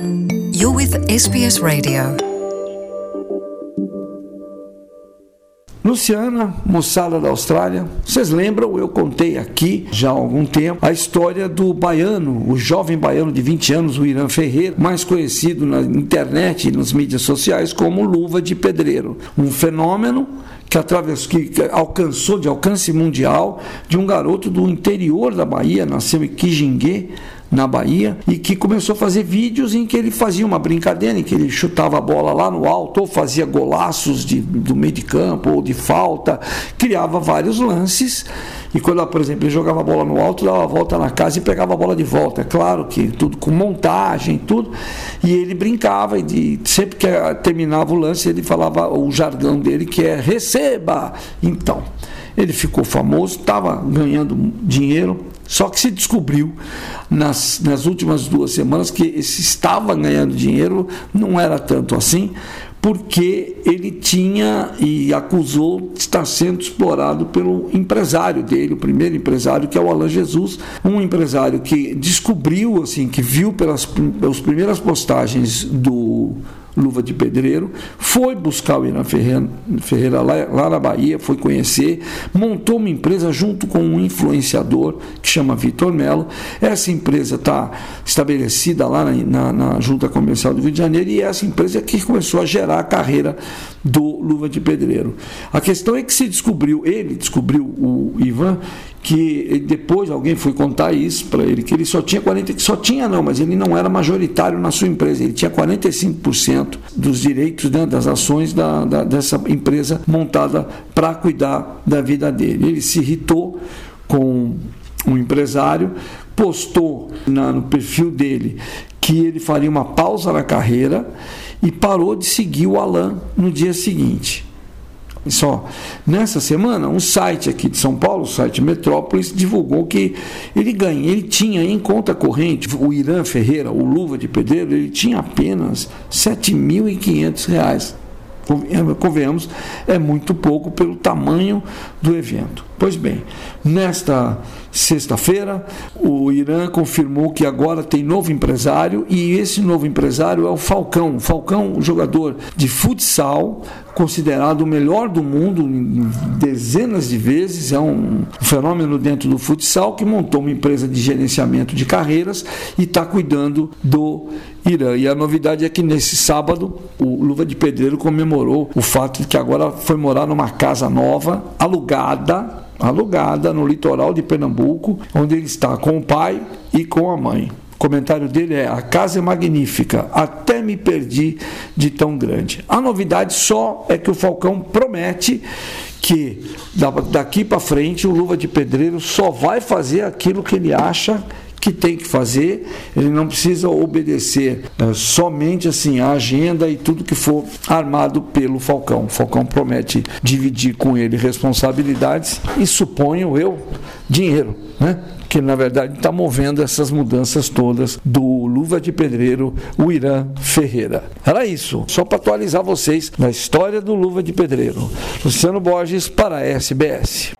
You're with SBS Radio. Luciana, moçada da Austrália, vocês lembram? Eu contei aqui já há algum tempo a história do baiano, o jovem baiano de 20 anos, o Irã Ferreira, mais conhecido na internet e nas mídias sociais como Luva de Pedreiro. Um fenômeno que atravessou, que alcançou de alcance mundial de um garoto do interior da Bahia, nasceu em Quijingue, na Bahia, e que começou a fazer vídeos em que ele fazia uma brincadeira, em que ele chutava a bola lá no alto, ou fazia golaços de, do meio de campo, ou de falta, criava vários lances. E quando, por exemplo, ele jogava a bola no alto, dava a volta na casa e pegava a bola de volta. É claro que tudo com montagem, tudo. E ele brincava, e sempre que terminava o lance, ele falava o jargão dele, que é receba. Então, ele ficou famoso, estava ganhando dinheiro só que se descobriu nas, nas últimas duas semanas que esse estava ganhando dinheiro não era tanto assim, porque ele tinha e acusou de estar sendo explorado pelo empresário dele, o primeiro empresário, que é o Alan Jesus, um empresário que descobriu, assim, que viu pelas, pelas primeiras postagens do luva de pedreiro, foi buscar o Irã Ferreira, lá, lá, na Bahia, foi conhecer, montou uma empresa junto com um influenciador que chama Vitor Melo. Essa empresa está estabelecida lá na, na, na, Junta Comercial do Rio de Janeiro e essa empresa é que começou a gerar a carreira do Luva de Pedreiro. A questão é que se descobriu, ele descobriu, o Ivan, que depois alguém foi contar isso para ele, que ele só tinha 40, só tinha não, mas ele não era majoritário na sua empresa, ele tinha 45% dos direitos né, das ações da, da, dessa empresa montada para cuidar da vida dele. Ele se irritou com um empresário, postou na, no perfil dele que ele faria uma pausa na carreira e parou de seguir o Alan no dia seguinte. Só nessa semana, um site aqui de São Paulo, o site Metrópolis, divulgou que ele ganha, ele tinha em conta corrente, o Irã Ferreira, o Luva de Pedreiro, ele tinha apenas R$ 7.500. Convenhamos, é muito pouco pelo tamanho do evento. Pois bem, nesta sexta-feira, o Irã confirmou que agora tem novo empresário e esse novo empresário é o Falcão. Falcão, jogador de futsal, considerado o melhor do mundo dezenas de vezes, é um fenômeno dentro do futsal que montou uma empresa de gerenciamento de carreiras e está cuidando do Irã. E a novidade é que nesse sábado o Luva de Pedreiro comemorou o fato de que agora foi morar numa casa nova, alugada, alugada no litoral de Pernambuco, onde ele está com o pai e com a mãe. O comentário dele é: A casa é magnífica, até me perdi de tão grande. A novidade só é que o Falcão promete que daqui para frente o Luva de Pedreiro só vai fazer aquilo que ele acha que tem que fazer, ele não precisa obedecer é, somente assim a agenda e tudo que for armado pelo Falcão. O Falcão promete dividir com ele responsabilidades e suponho eu dinheiro, né? que na verdade está movendo essas mudanças todas do Luva de Pedreiro, o Irã Ferreira. Era isso, só para atualizar vocês na história do Luva de Pedreiro. Luciano Borges para a SBS.